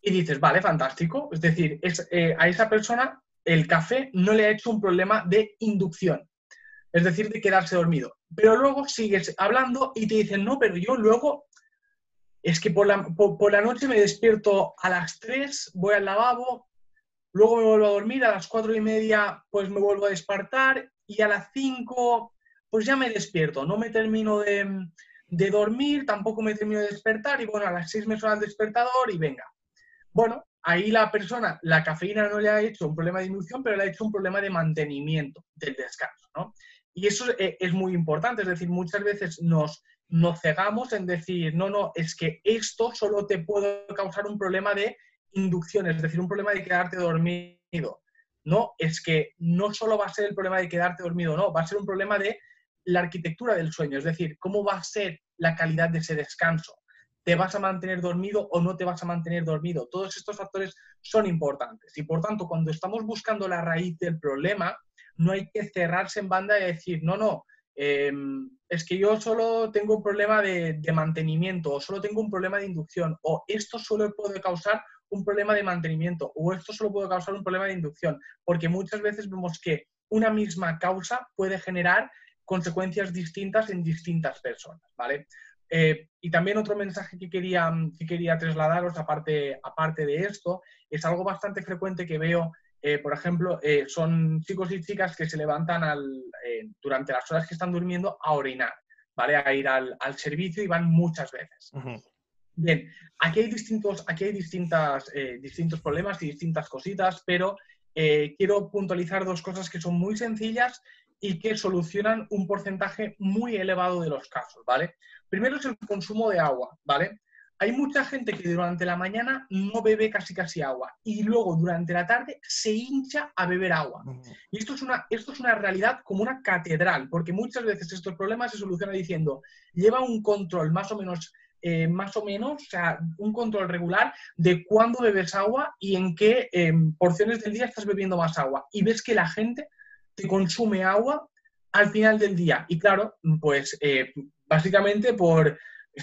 Y dices, vale, fantástico. Es decir, eh, a esa persona el café no le ha hecho un problema de inducción es decir, de quedarse dormido. Pero luego sigues hablando y te dicen, no, pero yo luego, es que por la, por, la noche me despierto a las 3, voy al lavabo, luego me vuelvo a dormir, a las 4 y media pues me vuelvo a despertar y a las 5 pues ya me despierto, no me termino de, de dormir, tampoco me termino de despertar y bueno, a las 6 me suena el despertador y venga. Bueno, ahí la persona, la cafeína no le ha hecho un problema de inducción, pero le ha hecho un problema de mantenimiento del descanso, ¿no? Y eso eh, es muy importante, es decir, muchas veces nos, nos cegamos en decir, no, no, es que esto solo te puede causar un problema de inducción, es decir, un problema de quedarte dormido. No, es que no solo va a ser el problema de quedarte dormido, no, va a ser un problema de la arquitectura del sueño, es decir, cómo va a ser la calidad de ese descanso. ¿Te vas a mantener dormido o no te vas a mantener dormido? Todos estos factores son importantes y por tanto, cuando estamos buscando la raíz del problema, no hay que cerrarse en banda y decir, no, no, em, es que yo solo tengo un problema de, mantenimiento o solo tengo un problema de inducción o esto solo puede causar un problema de mantenimiento o esto solo puede causar un problema de inducción, porque muchas veces vemos que una misma causa puede generar consecuencias distintas en distintas personas, ¿vale? Eh, y también otro mensaje que quería, que quería trasladaros, aparte, aparte de esto, es algo bastante frecuente que veo eh, por ejemplo, eh, son chicos y chicas que se levantan eh, durante las horas que están durmiendo a orinar, ¿vale? A ir al, servicio y van muchas veces. Bien, aquí hay distintos, aquí hay distintas, distintos problemas y distintas cositas, pero quiero puntualizar dos cosas que son muy sencillas y que solucionan un porcentaje muy elevado de los casos, ¿vale? Primero es el consumo de agua, ¿vale? Hay mucha gente que durante la mañana no bebe casi casi agua y luego durante la tarde se hincha a beber agua. Y esto es una, esto es una realidad como una catedral, porque muchas veces estos problemas se solucionan diciendo, lleva un control más o menos eh, más o menos, o sea, un control regular de cuándo bebes agua y en qué em, porciones del día estás bebiendo más agua. Y ves que la gente te consume agua al final del día. Y claro, pues eh, básicamente por,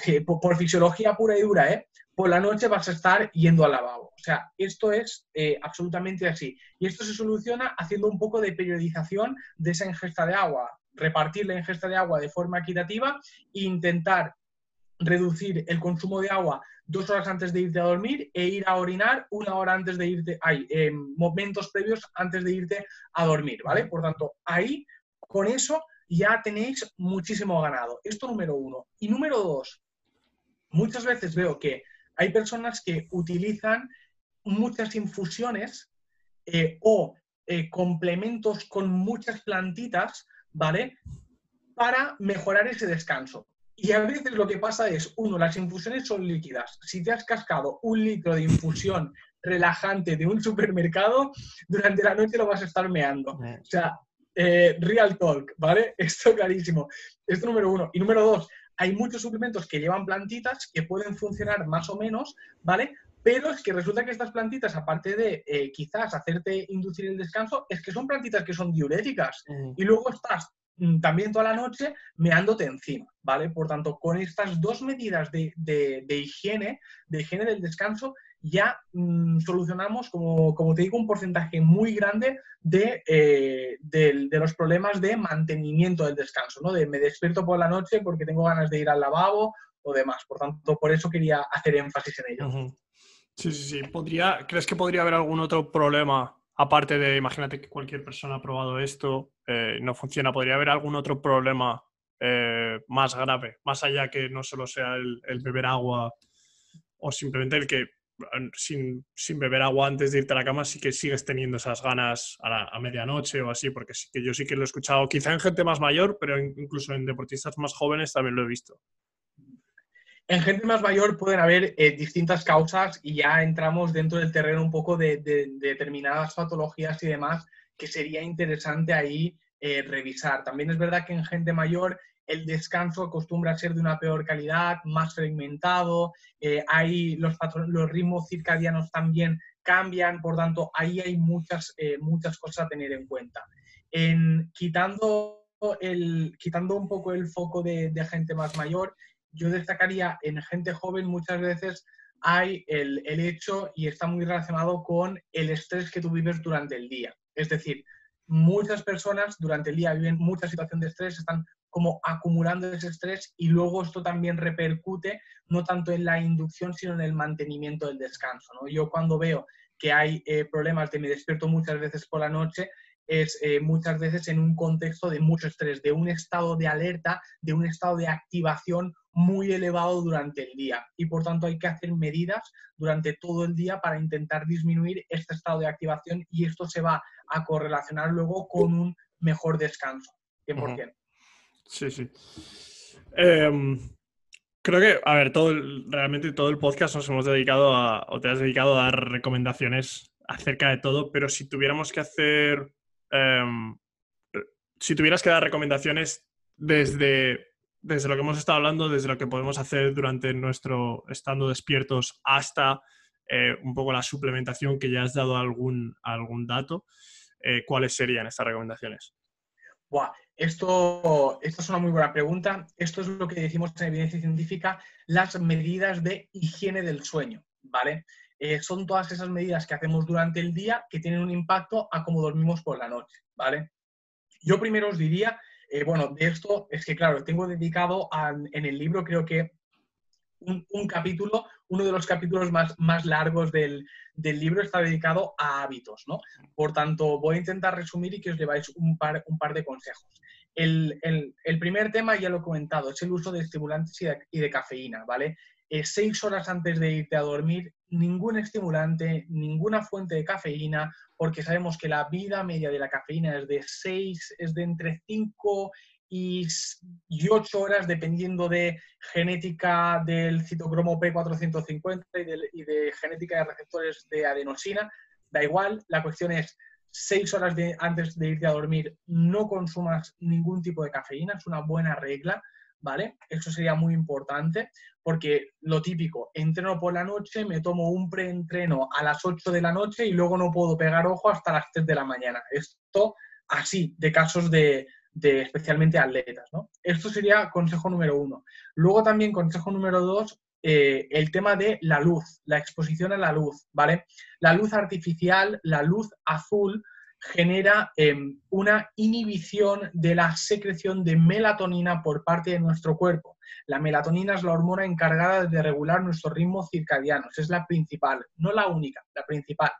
eh, por, fisiología pura y dura, ¿eh? por la noche vas a estar yendo al lavabo. O sea, esto es absolutamente así. Y esto se soluciona haciendo un poco de periodización de esa ingesta de agua, repartir la ingesta de agua de forma equitativa e intentar reducir el consumo de agua dos horas antes de irte a dormir e ir a orinar una hora antes de irte, hay momentos previos antes de irte a dormir, ¿vale? Por tanto, ahí, con eso, ya tenéis muchísimo ganado. Esto número uno. Y número dos, muchas veces veo que hay personas que utilizan muchas infusiones eh, o eh, complementos con muchas plantitas, ¿vale? Para mejorar ese descanso. Y a veces lo que pasa es, uno, las infusiones son líquidas. Si te has cascado un litro de infusión relajante de un supermercado, durante la noche lo vas a estar meando. O sea, eh, real talk, ¿vale? Esto clarísimo. Esto número uno. Y número dos, hay muchos suplementos que llevan plantitas que pueden funcionar más o menos, ¿vale? Pero es que resulta que estas plantitas, aparte de eh, quizás hacerte inducir el descanso, es que son plantitas que son diuréticas. Y luego estás Mm, también toda la noche meándote encima, ¿vale? Por tanto, con estas dos medidas de, higiene, de higiene del descanso, ya mm, solucionamos, como, como, te digo, un porcentaje muy grande de, eh, de, los problemas de mantenimiento del descanso, ¿no? De me despierto por la noche porque tengo ganas de ir al lavabo o demás. Por tanto, por eso quería hacer énfasis en ello. Sí, sí, sí. ¿Podría, ¿Crees que podría haber algún otro problema aparte de, imagínate que cualquier persona ha probado esto, eh, no funciona, ¿podría haber algún otro problema eh, más grave, más allá que no solo sea el, beber agua o simplemente el que sin, beber agua antes de irte a la cama sí que sigues teniendo esas ganas a, a, medianoche o así, porque sí que yo sí que lo he escuchado, quizá en gente más mayor, pero incluso en deportistas más jóvenes también lo he visto. En gente más mayor pueden haber eh, distintas causas y ya entramos dentro del terreno un poco de, determinadas patologías y demás que sería interesante ahí eh, revisar. También es verdad que en gente mayor el descanso acostumbra a ser de una peor calidad, más fragmentado, eh, los, los ritmos circadianos también cambian, por tanto, ahí hay muchas, muchas cosas a tener en cuenta. En, quitando, el, quitando un poco el foco de, de gente más mayor, yo destacaría en gente joven muchas veces hay el, hecho y está muy relacionado con el estrés que tú vives durante el día. Es decir, muchas personas durante el día viven mucha situación de estrés, están como acumulando ese estrés y luego esto también repercute no tanto en la inducción, sino en el mantenimiento del descanso. Yo cuando veo que hay eh, problemas de me despierto muchas veces por la noche, es eh, muchas veces en un contexto de mucho estrés, de un estado de alerta, de un estado de activación muy elevado durante el día. Y por tanto hay que hacer medidas durante todo el día para intentar disminuir este estado de activación y esto se va a correlacionar luego con un mejor descanso. 100%. Sí, sí. Em, creo que, a ver, todo realmente todo el podcast nos hemos dedicado a, o te has dedicado a dar recomendaciones acerca de todo, pero si tuviéramos que hacer Em, si tuvieras que dar recomendaciones desde, desde lo que hemos estado hablando, desde lo que podemos hacer durante nuestro estando despiertos hasta eh, un poco la suplementación que ya has dado algún, algún dato, eh, ¿cuáles serían estas recomendaciones? Esto, es una muy buena pregunta. Esto es lo que decimos en evidencia científica, las medidas de higiene del sueño, ¿vale? Eh, son todas esas medidas que hacemos durante el día que tienen un impacto a cómo dormimos por la noche, ¿vale? Yo primero os diría, eh, bueno, de esto es que, claro, tengo dedicado en el libro, creo que un, capítulo, uno de los capítulos más, más largos del, libro está dedicado a hábitos, ¿no? Por tanto, voy a intentar resumir y que os lleváis un par, un par de consejos. El, primer tema ya lo he comentado, es el uso de estimulantes y de, y de cafeína, ¿vale? eh, seis horas antes de irte a dormir, ningún estimulante, ninguna fuente de cafeína, porque sabemos que la vida media de la cafeína es de 6, es de entre 5 y, 8 horas, dependiendo de genética del citocromo P450 y de, genética de receptores de adenosina. Da igual, la cuestión es 6 horas antes de irte a dormir no consumas ningún tipo de cafeína, es una buena regla. ¿vale? Eso sería muy importante porque lo típico, entreno por la noche, me tomo un preentreno a las 8 de la noche y luego no puedo pegar ojo hasta las 3 de la mañana. Esto así, de casos de, especialmente atletas, ¿no? Esto sería consejo número uno. Luego también consejo número dos, eh, el tema de la luz, la exposición a la luz, ¿vale? La luz artificial, la luz azul, genera em, una inhibición de la secreción de melatonina por parte de nuestro cuerpo. La melatonina es la hormona encargada de regular nuestro ritmo circadiano, es la principal, no la única, la principal.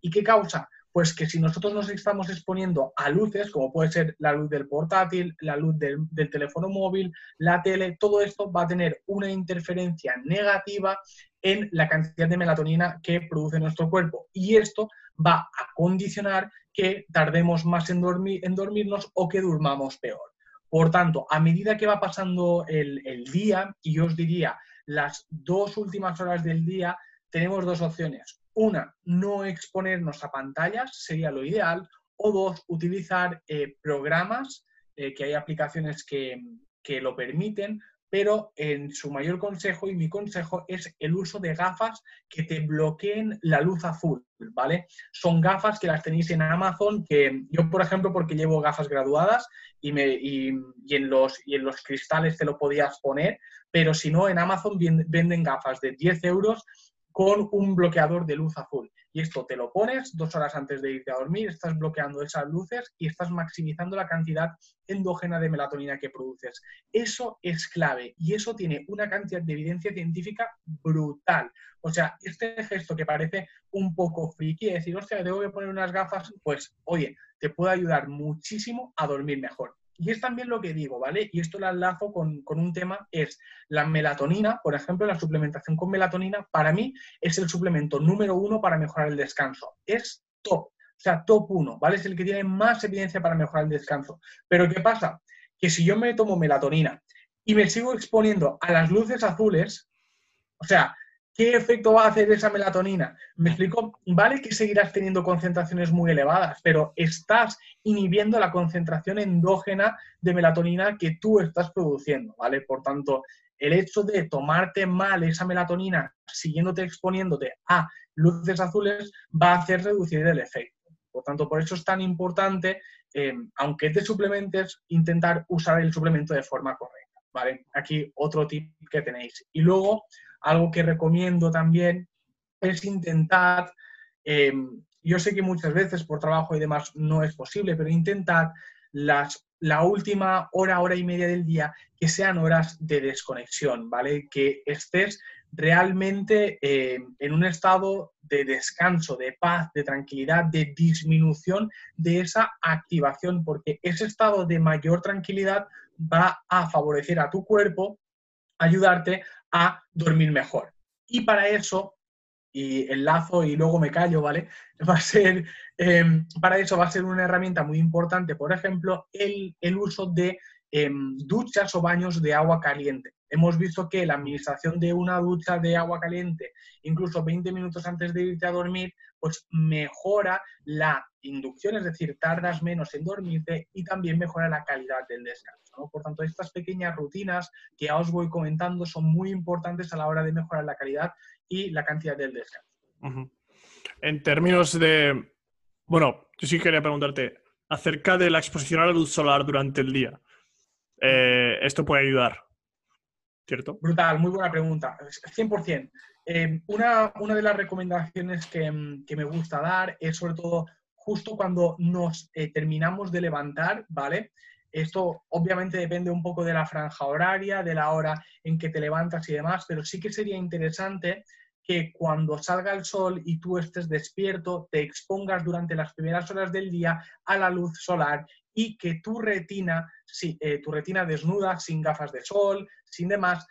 ¿Y qué causa? Pues que si nosotros nos estamos exponiendo a luces, como puede ser la luz del portátil, la luz del, teléfono móvil, la tele, todo esto va a tener una interferencia negativa en la cantidad de melatonina que produce nuestro cuerpo. Y esto va a condicionar que tardemos más en, dormir, en dormirnos o que durmamos peor. Por tanto, a medida que va pasando el, el día, y yo os diría las dos últimas horas del día, tenemos dos opciones. Una, no exponernos a pantallas, sería lo ideal. O dos, utilizar eh, programas, eh, que hay aplicaciones que, que lo permiten, pero en su mayor consejo y mi consejo es el uso de gafas que te bloqueen la luz azul, ¿vale? Son gafas que las tenéis en Amazon, que yo, por ejemplo, porque llevo gafas graduadas y, me, y, en, los, y en los cristales te lo podías poner, pero si no, en Amazon venden gafas de 10 euros con un bloqueador de luz azul. Y esto te lo pones dos horas antes de irte a dormir, estás bloqueando esas luces y estás maximizando la cantidad endógena de melatonina que produces. Eso es clave y eso tiene una cantidad de evidencia científica brutal. O sea, este gesto que parece un poco friki, decir, hostia, tengo que poner unas gafas, pues oye, te puede ayudar muchísimo a dormir mejor. Y es también lo que digo, ¿vale? Y esto lo enlazo con, un tema, es la melatonina, por ejemplo, la suplementación con melatonina, para mí es el suplemento número uno para mejorar el descanso. Es top, o sea, top uno, ¿vale? Es el que tiene más evidencia para mejorar el descanso. Pero ¿qué pasa? Que si yo me tomo melatonina y me sigo exponiendo a las luces azules, o sea, ¿Qué efecto va a hacer esa melatonina? Me explico, vale que seguirás teniendo concentraciones muy elevadas, pero estás inhibiendo la concentración endógena de melatonina que tú estás produciendo, ¿vale? Por tanto, el hecho de tomarte mal esa melatonina siguiéndote exponiéndote a luces azules va a hacer reducir el efecto. Por tanto, por eso es tan importante, eh, aunque te suplementes, intentar usar el suplemento de forma correcta, ¿vale? Aquí otro tip que tenéis. Y luego, algo que recomiendo también es intentar, eh, yo sé que muchas veces por trabajo y demás no es posible, pero intentar las, la última hora, hora y media del día que sean horas de desconexión, ¿vale? Que estés realmente eh, en un estado de descanso, de paz, de tranquilidad, de disminución de esa activación, porque ese estado de mayor tranquilidad va a favorecer a tu cuerpo, ayudarte a dormir mejor. Y para eso, y enlazo y luego me callo, ¿vale? Va a ser, em, para eso va a ser una herramienta muy importante, por ejemplo, el, uso de em, duchas o baños de agua caliente. Hemos visto que la administración de una ducha de agua caliente, incluso 20 minutos antes de irte a dormir, pues mejora la inducción, es decir, tardas menos en dormirte y también mejora la calidad del descanso. Por tanto, estas pequeñas rutinas que os voy comentando son muy importantes a la hora de mejorar la calidad y la cantidad del descanso. En términos de, bueno, yo sí quería preguntarte acerca de la exposición a la luz solar durante el día. Eh, ¿Esto puede ayudar? Brutal, muy buena pregunta. 100%. Eh, una, una, de las recomendaciones que, me gusta dar es sobre todo justo cuando nos eh, terminamos de levantar, ¿vale? Esto obviamente depende un poco de la franja horaria, de la hora en que te levantas y demás, pero sí que sería interesante que cuando salga el sol y tú estés despierto, te expongas durante las primeras horas del día a la luz solar y que tu retina, eh, tu retina desnuda, sin gafas de sol, sin demás,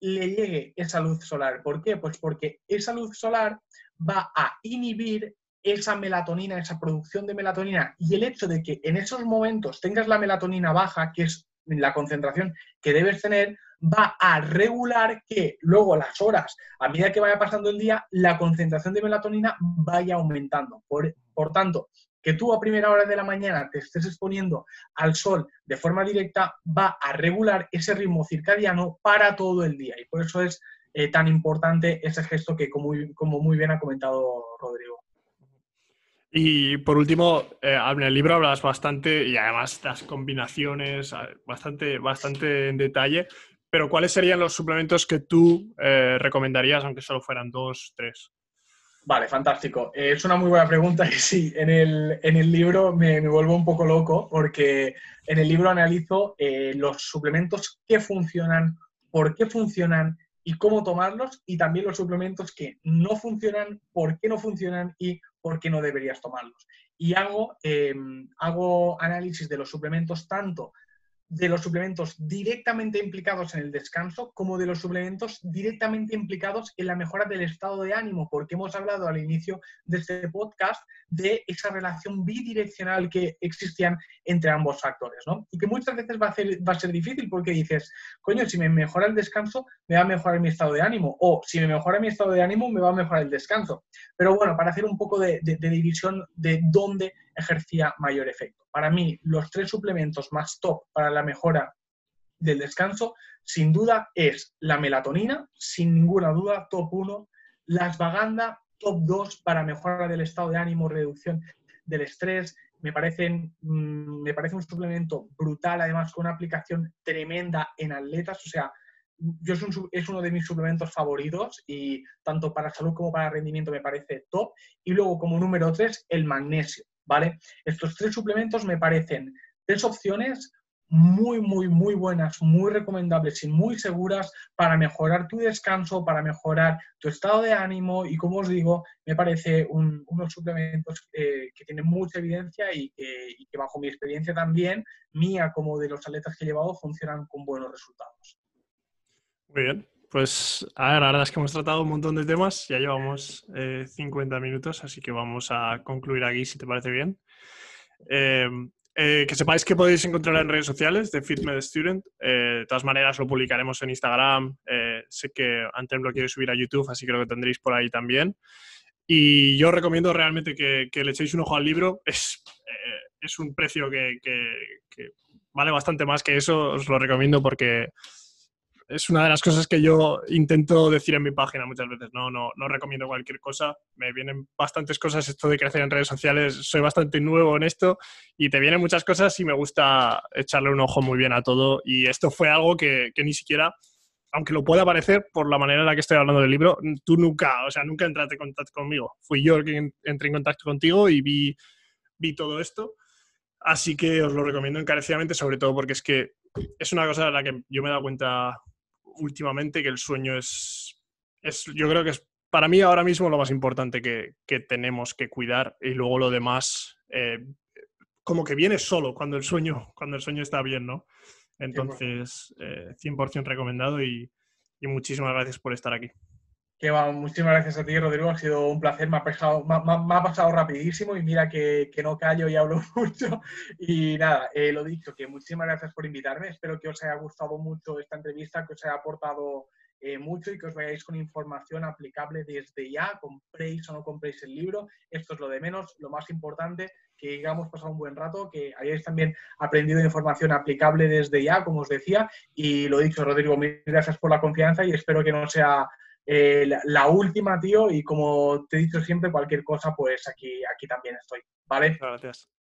le llegue esa luz solar. ¿Por qué? Pues porque esa luz solar va a inhibir esa melatonina, esa producción de melatonina y el hecho de que en esos momentos tengas la melatonina baja, que es la concentración que debes tener, va a regular que luego las horas, a medida que vaya pasando el día, la concentración de melatonina vaya aumentando. Por, por tanto, que tú a primera hora de la mañana te estés exponiendo al sol de forma directa va a regular ese ritmo circadiano para todo el día. Y por eso es eh, tan importante ese gesto que, como, muy bien ha comentado Rodrigo. Y por último, eh, en el libro hablas bastante y además las combinaciones bastante, bastante en detalle, pero ¿cuáles serían los suplementos que tú eh, recomendarías, aunque solo fueran dos, tres? Vale, fantástico. Eh, es una muy buena pregunta y sí, en el, en el libro me, vuelvo un poco loco porque en el libro analizo eh, los suplementos que funcionan, por qué funcionan y cómo tomarlos y también los suplementos que no funcionan, por qué no funcionan y por qué no deberías tomarlos. Y hago, em, hago análisis de los suplementos tanto de los suplementos directamente implicados en el descanso como de los suplementos directamente implicados en la mejora del estado de ánimo, porque hemos hablado al inicio de este podcast de esa relación bidireccional que existían entre ambos factores, ¿no? Y que muchas veces va a, ser, va a ser difícil porque dices, coño, si me mejora el descanso, me va a mejorar mi estado de ánimo, o si me mejora mi estado de ánimo, me va a mejorar el descanso. Pero bueno, para hacer un poco de, de división de dónde ejercía mayor efecto. Para mí, los tres suplementos más top para la mejora del descanso, sin duda, es la melatonina, sin ninguna duda, top 1, la ashwagandha, top 2 para mejora del estado de ánimo, reducción del estrés. Me, parecen, mm, me parece un suplemento brutal, además con una aplicación tremenda en atletas. O sea, yo es, es, uno de mis suplementos favoritos y tanto para salud como para rendimiento me parece top. Y luego, como número 3, el magnesio. ¿Vale? Estos tres suplementos me parecen tres opciones muy, muy, muy buenas, muy recomendables y muy seguras para mejorar tu descanso, para mejorar tu estado de ánimo y, como os digo, me parece unos suplementos eh, que tienen mucha evidencia y que, bajo mi experiencia también, mía como de los atletas que he llevado, funcionan con buenos resultados. Muy bien. Pues a ver, la verdad es que hemos tratado un montón de temas, ya llevamos 50 eh, minutos, así que vamos a concluir aquí si te parece bien. Em, eh, que sepáis que podéis encontrar en redes sociales de FitMed Student. Eh, de todas maneras, lo publicaremos en Instagram. sé que antes lo quiere subir a YouTube, así que lo tendréis por ahí también. Y yo recomiendo realmente que, le echéis un ojo al libro. Es, es un precio que, que vale bastante más que eso. Os lo recomiendo porque es una de las cosas que yo intento decir en mi página muchas veces. No, no, no recomiendo cualquier cosa. Me vienen bastantes cosas esto de crecer en redes sociales. Soy bastante nuevo en esto y te vienen muchas cosas y me gusta echarle un ojo muy bien a todo. Y esto fue algo que, ni siquiera, aunque lo pueda parecer por la manera en la que estoy hablando del libro, tú nunca, o sea, nunca entraste en contacto conmigo. Fui yo el que entré en contacto contigo y vi, vi todo esto. Así que os lo recomiendo encarecidamente, sobre todo porque es que es una cosa de la que yo me he dado cuenta últimamente que el sueño es, es, yo creo que es para mí ahora mismo lo más importante que, que tenemos que cuidar y luego lo demás eh, como que viene solo cuando el sueño, cuando el sueño está bien, ¿no? Entonces, 100% eh, recomendado y, y, muchísimas gracias por estar aquí. Que muchísimas gracias a ti, Rodrigo. Ha sido un placer. Me ha, pasado, me, ha pasado rapidísimo y mira que, que, no callo y hablo mucho. Y nada, eh, lo dicho, que muchísimas gracias por invitarme. Espero que os haya gustado mucho esta entrevista, que os haya aportado eh, mucho y que os vayáis con información aplicable desde ya. Compréis o no compréis el libro. Esto es lo de menos. Lo más importante, que hayamos pasado un buen rato, que hayáis también aprendido información aplicable desde ya, como os decía. Y lo dicho, Rodrigo, mil gracias por la confianza y espero que no sea eh, la, última, tío, y como te he dicho siempre, cualquier cosa, pues aquí, aquí también estoy, ¿vale? Gracias.